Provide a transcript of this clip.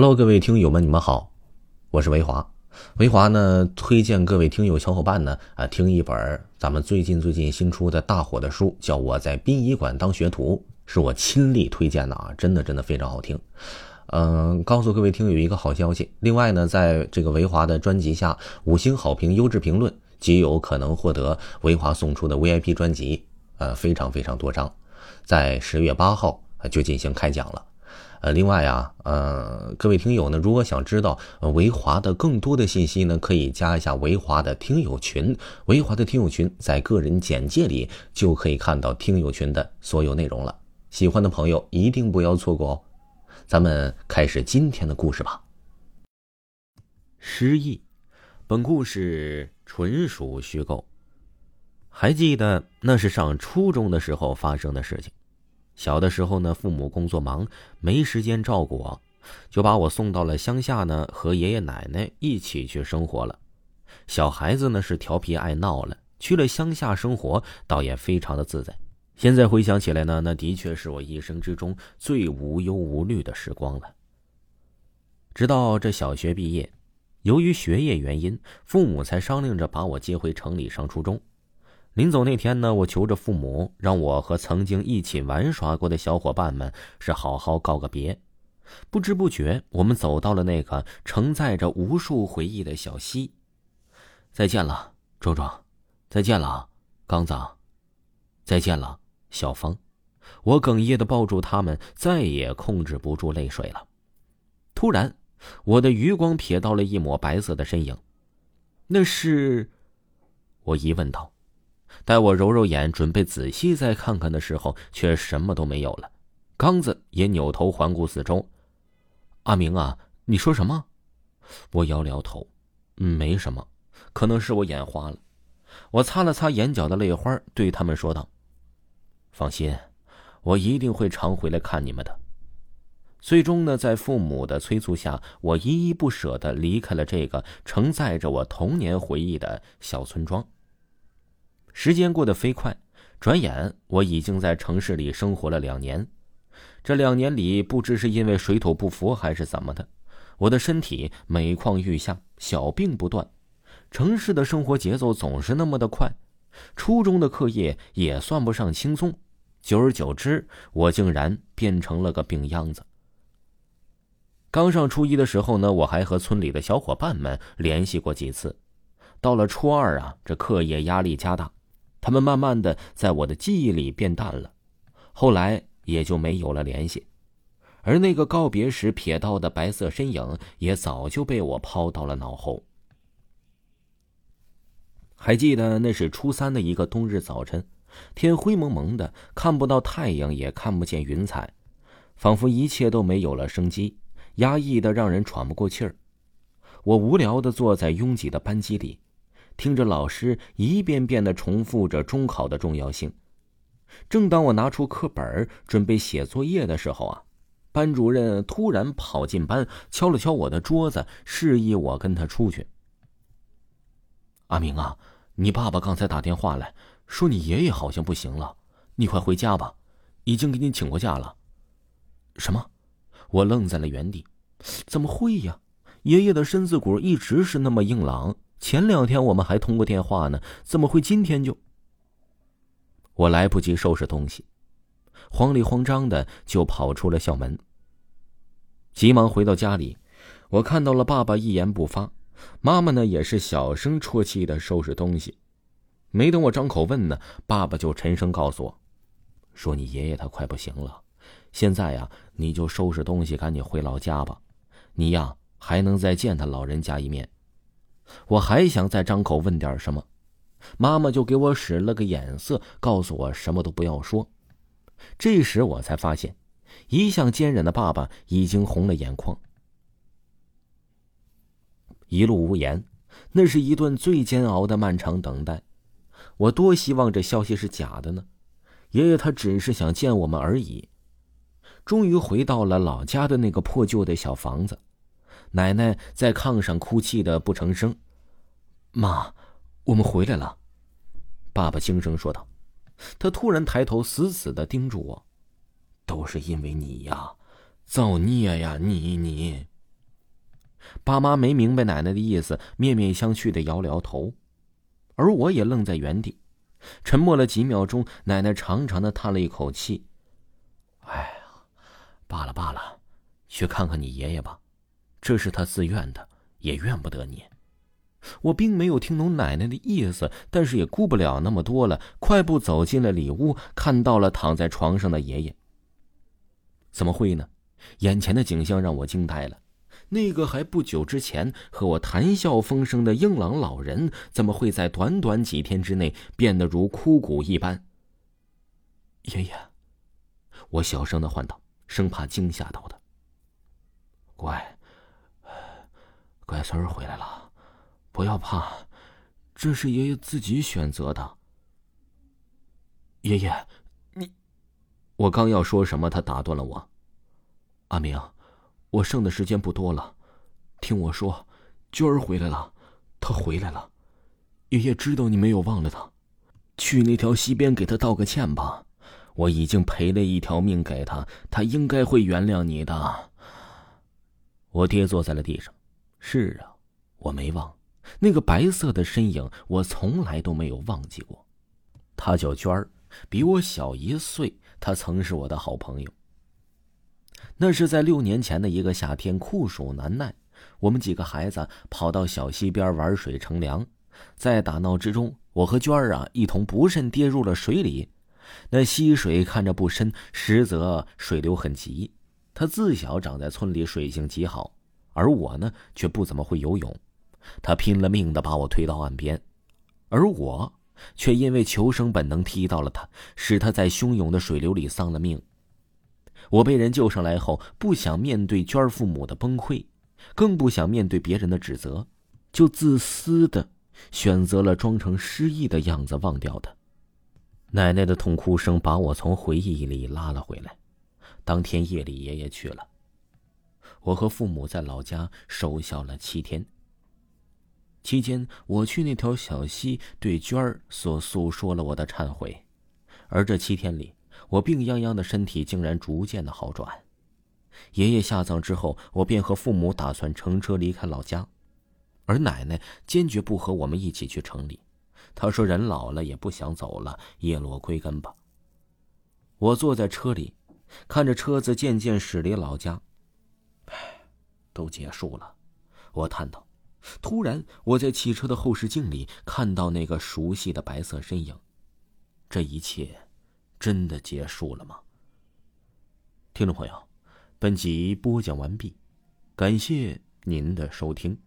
Hello，各位听友们，你们好，我是维华。维华呢，推荐各位听友小伙伴呢啊，听一本咱们最近最近新出的大火的书，叫《我在殡仪馆当学徒》，是我亲力推荐的啊，真的真的非常好听。嗯，告诉各位听友一个好消息，另外呢，在这个维华的专辑下五星好评、优质评论，极有可能获得维华送出的 VIP 专辑，呃，非常非常多张，在十月八号就进行开奖了。呃，另外啊，呃，各位听友呢，如果想知道维华的更多的信息呢，可以加一下维华的听友群。维华的听友群在个人简介里就可以看到听友群的所有内容了。喜欢的朋友一定不要错过哦。咱们开始今天的故事吧。失忆，本故事纯属虚构。还记得那是上初中的时候发生的事情。小的时候呢，父母工作忙，没时间照顾我，就把我送到了乡下呢，和爷爷奶奶一起去生活了。小孩子呢是调皮爱闹了，去了乡下生活，倒也非常的自在。现在回想起来呢，那的确是我一生之中最无忧无虑的时光了。直到这小学毕业，由于学业原因，父母才商量着把我接回城里上初中。临走那天呢，我求着父母，让我和曾经一起玩耍过的小伙伴们是好好告个别。不知不觉，我们走到了那个承载着无数回忆的小溪。再见了，壮壮；再见了，刚子；再见了，小芳。我哽咽的抱住他们，再也控制不住泪水了。突然，我的余光瞥到了一抹白色的身影，那是……我疑问道。待我揉揉眼，准备仔细再看看的时候，却什么都没有了。刚子也扭头环顾四周。阿明啊，你说什么？我摇了摇头，没什么，可能是我眼花了。我擦了擦眼角的泪花，对他们说道：“放心，我一定会常回来看你们的。”最终呢，在父母的催促下，我依依不舍的离开了这个承载着我童年回忆的小村庄。时间过得飞快，转眼我已经在城市里生活了两年。这两年里，不知是因为水土不服还是怎么的，我的身体每况愈下，小病不断。城市的生活节奏总是那么的快，初中的课业也算不上轻松。久而久之，我竟然变成了个病秧子。刚上初一的时候呢，我还和村里的小伙伴们联系过几次。到了初二啊，这课业压力加大。他们慢慢的在我的记忆里变淡了，后来也就没有了联系，而那个告别时瞥到的白色身影也早就被我抛到了脑后。还记得那是初三的一个冬日早晨，天灰蒙蒙的，看不到太阳，也看不见云彩，仿佛一切都没有了生机，压抑的让人喘不过气儿。我无聊的坐在拥挤的班级里。听着老师一遍遍的重复着中考的重要性，正当我拿出课本准备写作业的时候啊，班主任突然跑进班，敲了敲我的桌子，示意我跟他出去。阿明啊，你爸爸刚才打电话来说你爷爷好像不行了，你快回家吧，已经给你请过假了。什么？我愣在了原地，怎么会呀？爷爷的身子骨一直是那么硬朗。前两天我们还通过电话呢，怎么会今天就？我来不及收拾东西，慌里慌张的就跑出了校门。急忙回到家里，我看到了爸爸一言不发，妈妈呢也是小声啜泣的收拾东西。没等我张口问呢，爸爸就沉声告诉我，说你爷爷他快不行了，现在呀你就收拾东西赶紧回老家吧，你呀还能再见他老人家一面。我还想再张口问点什么，妈妈就给我使了个眼色，告诉我什么都不要说。这时我才发现，一向坚忍的爸爸已经红了眼眶。一路无言，那是一段最煎熬的漫长等待。我多希望这消息是假的呢，爷爷他只是想见我们而已。终于回到了老家的那个破旧的小房子。奶奶在炕上哭泣的不成声。妈，我们回来了。爸爸轻声说道。他突然抬头，死死的盯住我。都是因为你呀，造孽呀！你你。爸妈没明白奶奶的意思，面面相觑的摇了摇头，而我也愣在原地，沉默了几秒钟。奶奶长长的叹了一口气：“哎呀，罢了罢了，去看看你爷爷吧，这是他自愿的，也怨不得你。”我并没有听懂奶奶的意思，但是也顾不了那么多了，快步走进了里屋，看到了躺在床上的爷爷。怎么会呢？眼前的景象让我惊呆了。那个还不久之前和我谈笑风生的硬朗老人，怎么会在短短几天之内变得如枯骨一般？爷爷，我小声的唤道，生怕惊吓到他。乖，乖孙儿回来了，不要怕，这是爷爷自己选择的。爷爷，你……我刚要说什么，他打断了我。阿明。我剩的时间不多了，听我说，娟儿回来了，她回来了，爷爷知道你没有忘了她，去那条溪边给她道个歉吧。我已经赔了一条命给她，她应该会原谅你的。我跌坐在了地上，是啊，我没忘，那个白色的身影，我从来都没有忘记过。她叫娟儿，比我小一岁，她曾是我的好朋友。那是在六年前的一个夏天，酷暑难耐，我们几个孩子跑到小溪边玩水乘凉，在打闹之中，我和娟儿啊一同不慎跌入了水里。那溪水看着不深，实则水流很急。他自小长在村里，水性极好，而我呢却不怎么会游泳。他拼了命的把我推到岸边，而我却因为求生本能踢到了他，使他在汹涌的水流里丧了命。我被人救上来后，不想面对娟儿父母的崩溃，更不想面对别人的指责，就自私的选择了装成失忆的样子忘掉他。奶奶的痛哭声把我从回忆里拉了回来。当天夜里，爷爷去了，我和父母在老家守孝了七天。期间，我去那条小溪对娟儿所诉说了我的忏悔，而这七天里。我病殃殃的身体竟然逐渐的好转。爷爷下葬之后，我便和父母打算乘车离开老家，而奶奶坚决不和我们一起去城里。她说：“人老了也不想走了，叶落归根吧。”我坐在车里，看着车子渐渐驶离老家。唉，都结束了，我叹道。突然，我在汽车的后视镜里看到那个熟悉的白色身影。这一切。真的结束了吗？听众朋友，本集播讲完毕，感谢您的收听。